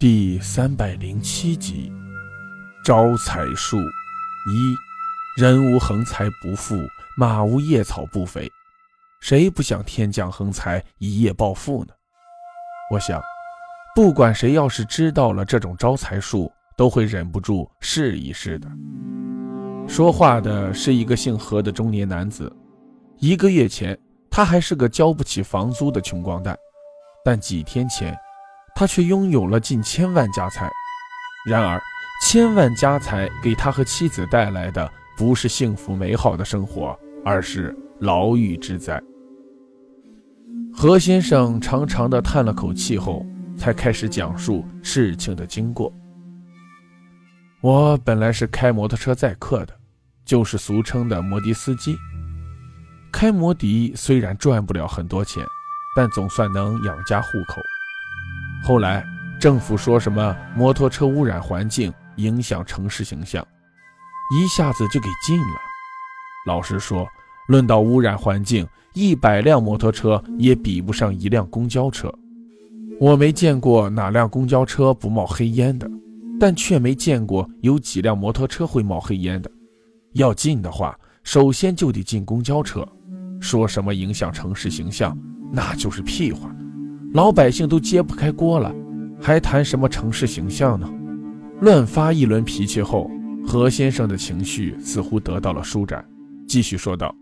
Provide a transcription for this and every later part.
第三百零七集，招财术一：人无横财不富，马无夜草不肥。谁不想天降横财，一夜暴富呢？我想，不管谁要是知道了这种招财术，都会忍不住试一试的。说话的是一个姓何的中年男子。一个月前，他还是个交不起房租的穷光蛋，但几天前。他却拥有了近千万家财，然而，千万家财给他和妻子带来的不是幸福美好的生活，而是牢狱之灾。何先生长长的叹了口气后，才开始讲述事情的经过。我本来是开摩托车载客的，就是俗称的摩的司机。开摩的虽然赚不了很多钱，但总算能养家糊口。后来政府说什么摩托车污染环境，影响城市形象，一下子就给禁了。老实说，论到污染环境，一百辆摩托车也比不上一辆公交车。我没见过哪辆公交车不冒黑烟的，但却没见过有几辆摩托车会冒黑烟的。要禁的话，首先就得禁公交车。说什么影响城市形象，那就是屁话。老百姓都揭不开锅了，还谈什么城市形象呢？乱发一轮脾气后，何先生的情绪似乎得到了舒展，继续说道：“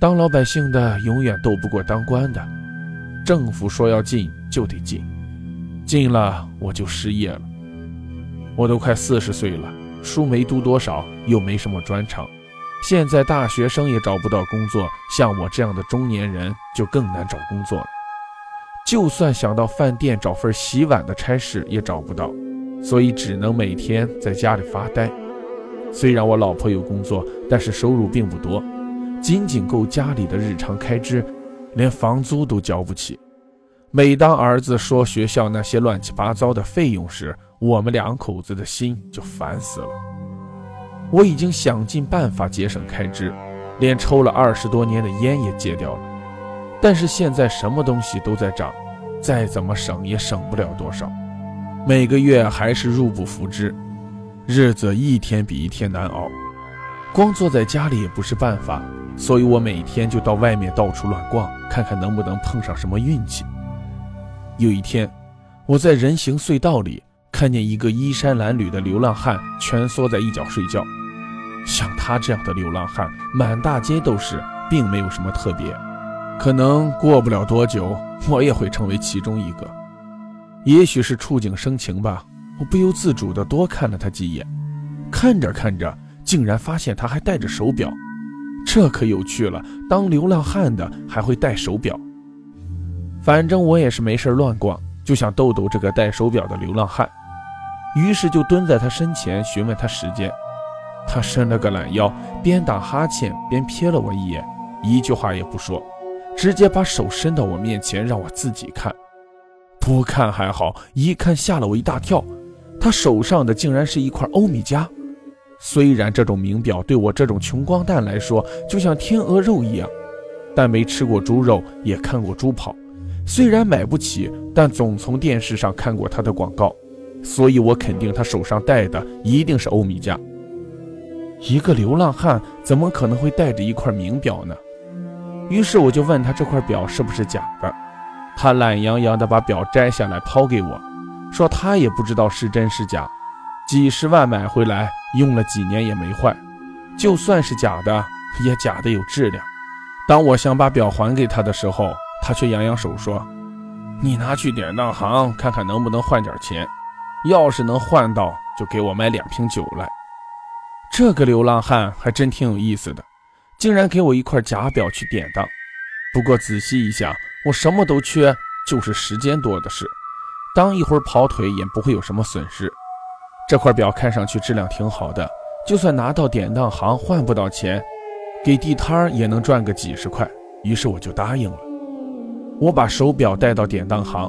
当老百姓的永远斗不过当官的，政府说要进就得进，进了我就失业了。我都快四十岁了，书没读多少，又没什么专长，现在大学生也找不到工作，像我这样的中年人就更难找工作了。”就算想到饭店找份洗碗的差事也找不到，所以只能每天在家里发呆。虽然我老婆有工作，但是收入并不多，仅仅够家里的日常开支，连房租都交不起。每当儿子说学校那些乱七八糟的费用时，我们两口子的心就烦死了。我已经想尽办法节省开支，连抽了二十多年的烟也戒掉了，但是现在什么东西都在涨。再怎么省也省不了多少，每个月还是入不敷支，日子一天比一天难熬。光坐在家里也不是办法，所以我每天就到外面到处乱逛，看看能不能碰上什么运气。有一天，我在人行隧道里看见一个衣衫褴褛的流浪汉蜷缩在一角睡觉。像他这样的流浪汉满大街都是，并没有什么特别。可能过不了多久，我也会成为其中一个。也许是触景生情吧，我不由自主地多看了他几眼。看着看着，竟然发现他还戴着手表，这可有趣了。当流浪汉的还会戴手表。反正我也是没事乱逛，就想逗逗这个戴手表的流浪汉，于是就蹲在他身前询问他时间。他伸了个懒腰，边打哈欠边瞥了我一眼，一句话也不说。直接把手伸到我面前，让我自己看。不看还好，一看吓了我一大跳。他手上的竟然是一块欧米茄。虽然这种名表对我这种穷光蛋来说就像天鹅肉一样，但没吃过猪肉，也看过猪跑。虽然买不起，但总从电视上看过他的广告，所以我肯定他手上戴的一定是欧米茄。一个流浪汉怎么可能会带着一块名表呢？于是我就问他这块表是不是假的，他懒洋洋地把表摘下来抛给我，说他也不知道是真是假，几十万买回来用了几年也没坏，就算是假的也假的有质量。当我想把表还给他的时候，他却扬扬手说：“你拿去典当行看看能不能换点钱，要是能换到，就给我买两瓶酒来。”这个流浪汉还真挺有意思的。竟然给我一块假表去典当，不过仔细一想，我什么都缺，就是时间多的是。当一会儿跑腿也不会有什么损失。这块表看上去质量挺好的，就算拿到典当行换不到钱，给地摊也能赚个几十块。于是我就答应了。我把手表带到典当行，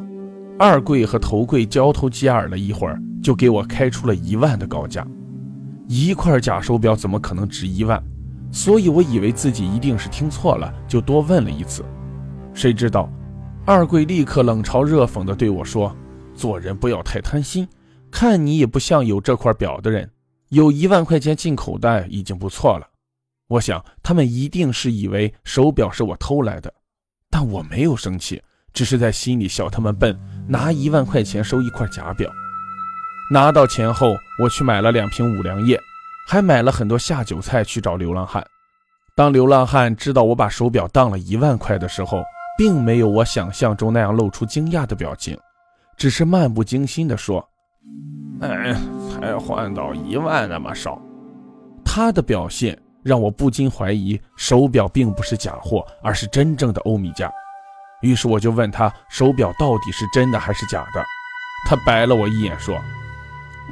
二柜和头柜交头接耳了一会儿，就给我开出了一万的高价。一块假手表怎么可能值一万？所以我以为自己一定是听错了，就多问了一次。谁知道，二贵立刻冷嘲热讽地对我说：“做人不要太贪心。看你也不像有这块表的人，有一万块钱进口袋已经不错了。我想他们一定是以为手表是我偷来的，但我没有生气，只是在心里笑他们笨，拿一万块钱收一块假表。拿到钱后，我去买了两瓶五粮液，还买了很多下酒菜去找流浪汉。当流浪汉知道我把手表当了一万块的时候，并没有我想象中那样露出惊讶的表情，只是漫不经心地说。哎，才换到一万那么少，他的表现让我不禁怀疑手表并不是假货，而是真正的欧米茄。于是我就问他手表到底是真的还是假的。他白了我一眼说：“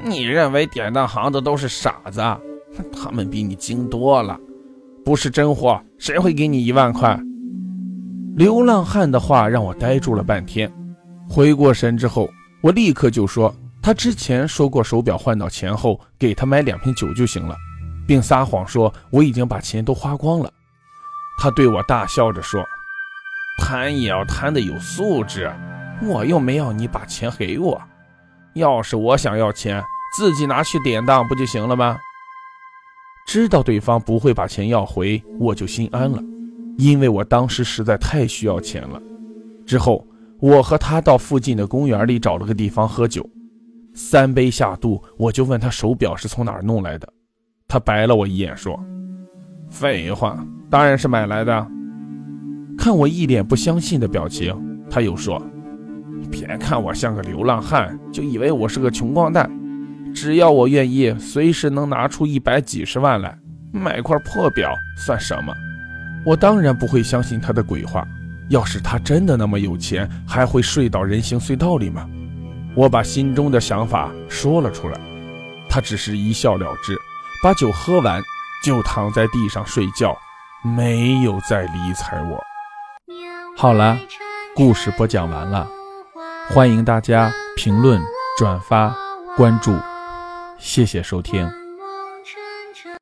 你认为典当行的都是傻子？他们比你精多了。不是真货，谁会给你一万块？”流浪汉的话让我呆住了半天。回过神之后，我立刻就说。他之前说过，手表换到钱后给他买两瓶酒就行了，并撒谎说我已经把钱都花光了。他对我大笑着说：“贪也要贪得有素质，我又没要你把钱给我。要是我想要钱，自己拿去典当不就行了吗？”知道对方不会把钱要回，我就心安了，因为我当时实在太需要钱了。之后，我和他到附近的公园里找了个地方喝酒。三杯下肚，我就问他手表是从哪儿弄来的。他白了我一眼说：“废话，当然是买来的。”看我一脸不相信的表情，他又说：“别看我像个流浪汉，就以为我是个穷光蛋。只要我愿意，随时能拿出一百几十万来买块破表，算什么？”我当然不会相信他的鬼话。要是他真的那么有钱，还会睡到人行隧道里吗？我把心中的想法说了出来，他只是一笑了之，把酒喝完就躺在地上睡觉，没有再理睬我。好了，故事播讲完了，欢迎大家评论、转发、关注，谢谢收听。